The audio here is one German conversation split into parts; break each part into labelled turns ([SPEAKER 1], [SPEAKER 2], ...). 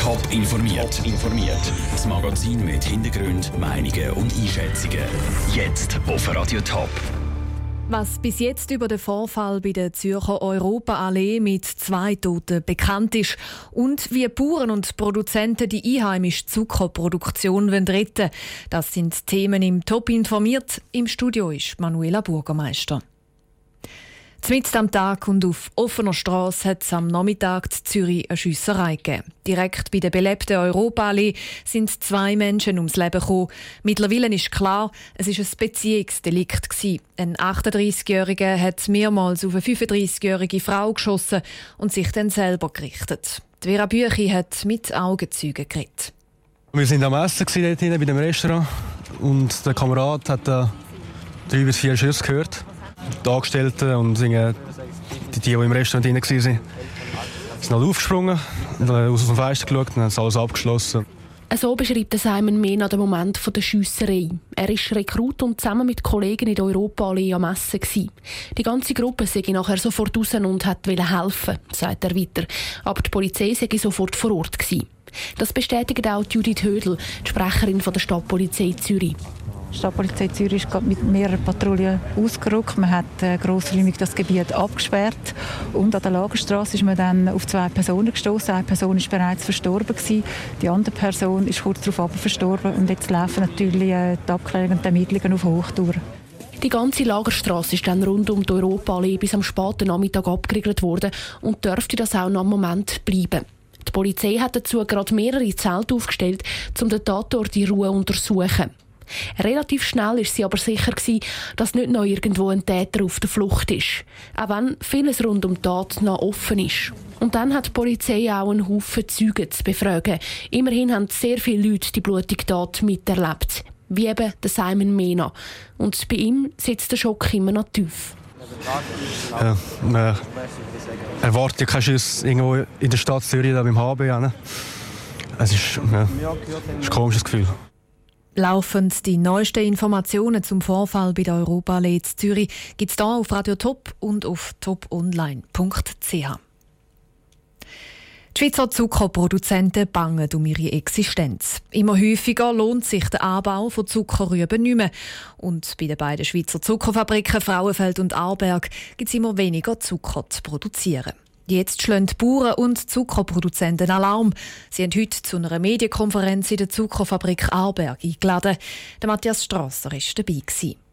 [SPEAKER 1] Top informiert. informiert. Das Magazin mit Hintergrund, Meinungen und Einschätzungen. Jetzt auf Radio Top.
[SPEAKER 2] Was bis jetzt über den Vorfall bei der Zürcher Europaallee mit zwei Toten bekannt ist und wie Bauern und Produzenten die einheimische Zuckerproduktion retten wollen, das sind Themen im Top informiert. Im Studio ist Manuela Bürgermeister. Mitten am Tag und auf offener Straße hat es am Nachmittag in Zürich eine Schiesserei gegeben. Direkt bei der belebten Europaallee sind zwei Menschen ums Leben gekommen. Mittlerweile ist klar, es war ein Beziehungsdelikt. Ein 38-Jähriger hat mehrmals auf eine 35-jährige Frau geschossen und sich dann selber gerichtet. Die Vera Büchi hat mit Augenzeugen geredet.
[SPEAKER 3] Wir waren am Essen dort bei dem Restaurant und der Kamerad hat drei bis vier Schüsse gehört die Angestellten und die, die, die im Restaurant drin waren, sind halt aufgesprungen, aus dem Fenster geschaut und haben alles abgeschlossen.
[SPEAKER 4] So beschreibt Simon Mena den Moment der Schiesserei. Er ist Rekrut und zusammen mit Kollegen in der Europaallee am Essen. Die ganze Gruppe sei nachher sofort raus und wollte helfen, sagt er weiter. Aber die Polizei sei sofort vor Ort. Das bestätigt auch Judith Hödel, die Sprecherin der Stadtpolizei Zürich.
[SPEAKER 5] Die Stadtpolizei Zürich ist mit mehreren Patrouillen ausgerückt. Man hat äh, grossräumig das Gebiet abgesperrt. Und an der Lagerstraße ist man dann auf zwei Personen gestoßen. Eine Person ist bereits verstorben gewesen. Die andere Person ist kurz darauf verstorben. Und jetzt laufen natürlich äh, die Abklärungen und Ermittlungen auf Hochtour.
[SPEAKER 4] Die ganze Lagerstraße ist dann rund um die Europaallee bis am späten Nachmittag abgeriegelt worden und dürfte das auch noch einen Moment bleiben. Die Polizei hat dazu gerade mehrere Zelte aufgestellt, um den Tatort in Ruhe zu untersuchen. Relativ schnell ist sie aber sicher gewesen, dass nicht noch irgendwo ein Täter auf der Flucht ist. Auch wenn vieles rund um die Tat noch offen ist. Und dann hat die Polizei auch einen Haufen Zeugen zu befragen. Immerhin haben sehr viele Leute die blutige Tat miterlebt. Wie eben der Simon Mena. Und bei ihm sitzt der Schock immer noch tief.
[SPEAKER 3] Ja, man erwartet ja keinen Schuss irgendwo in der Stadt Zürich, da beim HB. Es ist, ja, ist ein komisches Gefühl.
[SPEAKER 2] Laufend die neuesten Informationen zum Vorfall bei der Europa in Zürich gibt es hier auf Radio Top und auf toponline.ch. Die Schweizer Zuckerproduzenten bangen um ihre Existenz. Immer häufiger lohnt sich der Anbau von Zuckerrüben nicht mehr. Und bei den beiden Schweizer Zuckerfabriken Frauenfeld und Arberg gibt es immer weniger Zucker zu produzieren. Jetzt schlagen Bauern und Zuckerproduzenten Alarm. Sie haben heute zu einer Medienkonferenz in der Zuckerfabrik Arberg eingeladen. Der Matthias Strasser war dabei. Gewesen.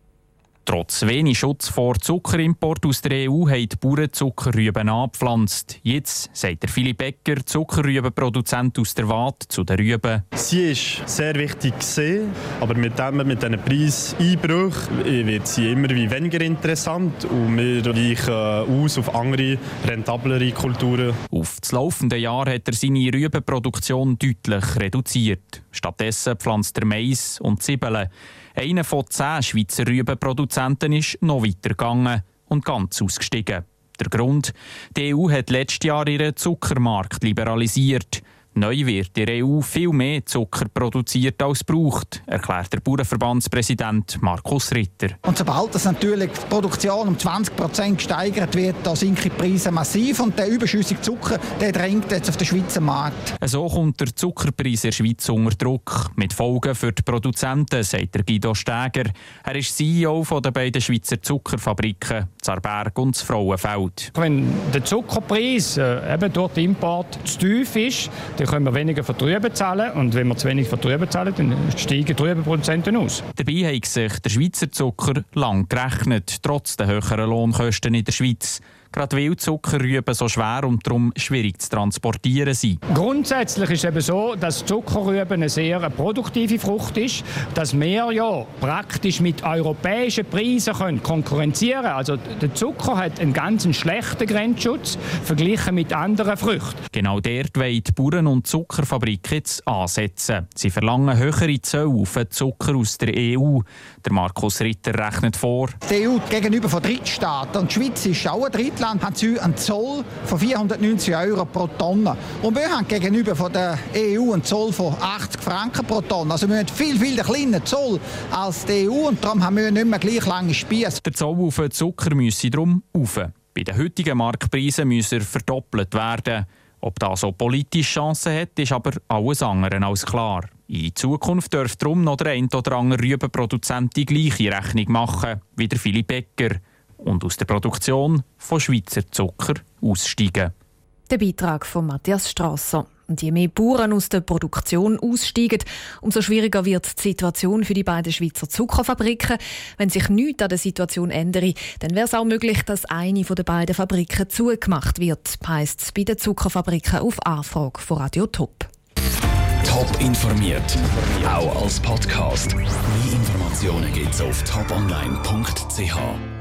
[SPEAKER 6] Trotz wenig Schutz vor Zuckerimport aus der EU haben die Bauern Zuckerrüben angepflanzt. Jetzt sagt der Philipp Becker, Zuckerrübenproduzent aus der Waadt, zu den Rüben.
[SPEAKER 7] Sie ist sehr wichtig gesehen, aber mit dem mit diesen Preiseinbruch wird sie immer wie weniger interessant und wir weichen aus auf andere, rentablere Kulturen.
[SPEAKER 6] Auf das laufende Jahr hat er seine Rübenproduktion deutlich reduziert. Stattdessen pflanzt er Mais und Zwiebeln. Einer von zehn Schweizer Rübenproduzenten ist noch weitergegangen und ganz ausgestiegen. Der Grund? Die EU hat letztes Jahr ihren Zuckermarkt liberalisiert. Neu wird in der EU viel mehr Zucker produziert als braucht, erklärt der Bauernverbandspräsident Markus Ritter.
[SPEAKER 8] Und sobald das natürlich die Produktion um 20 Prozent gesteigert wird, da sinken die Preise massiv und der überschüssige Zucker der drängt jetzt auf den Schweizer Markt.
[SPEAKER 6] So kommt der Zuckerpreis in der Schweiz unter Druck. Mit Folgen für die Produzenten, sagt der Guido Steger. Er ist CEO von den beiden Schweizer Zuckerfabriken, Zarberg und Frauenfeld.
[SPEAKER 9] Wenn der Zuckerpreis äh, eben durch den Import zu tief ist, dann können wir weniger für Trüben zahlen. Und wenn wir zu wenig für Trüben zahlen, dann steigen die Trübenproduzenten aus.
[SPEAKER 6] Dabei hat sich der Schweizer Zucker lang gerechnet, trotz der höheren Lohnkosten in der Schweiz gerade weil Zuckerrüben so schwer und darum schwierig zu transportieren sind.
[SPEAKER 9] Grundsätzlich ist es eben so, dass Zuckerrüben eine sehr produktive Frucht ist, dass wir ja praktisch mit europäischen Preisen können konkurrenzieren können. Also der Zucker hat einen ganz schlechten Grenzschutz verglichen mit anderen Früchten.
[SPEAKER 6] Genau dort wollen die Bauern und Zuckerfabriken jetzt ansetzen. Sie verlangen höhere Zölle auf den Zucker aus der EU. Der Markus Ritter rechnet vor.
[SPEAKER 8] Die EU gegenüber von Drittstaaten und die Schweiz ist auch ein Drittland Deutschland haben sie einen Zoll von 490 Euro pro Tonne. Und wir haben gegenüber von der EU einen Zoll von 80 Franken pro Tonne. Also wir haben viel, viel kleiner Zoll als die EU und darum haben wir nicht mehr gleich lange Spieße.
[SPEAKER 6] Der Zoll auf den Zucker müsse darum auf. Bei den heutigen Marktpreisen muss er verdoppelt werden. Ob das so politische Chancen hat, ist aber alles andere als klar. In Zukunft dürfte darum noch der ein oder andere Rübenproduzent die gleiche Rechnung machen wie der Philipp Becker und aus der Produktion von Schweizer Zucker aussteigen.
[SPEAKER 2] Der Beitrag von Matthias Strasser. Und je mehr Bauern aus der Produktion aussteigen, umso schwieriger wird die Situation für die beiden Schweizer Zuckerfabriken. Wenn sich nichts an der Situation ändere, dann wäre es auch möglich, dass eine der beiden Fabriken zugemacht wird, heisst es bei den Zuckerfabriken auf Anfrage von Radio Top.
[SPEAKER 1] Top informiert, auch als Podcast. Mehr Informationen gibt es auf toponline.ch.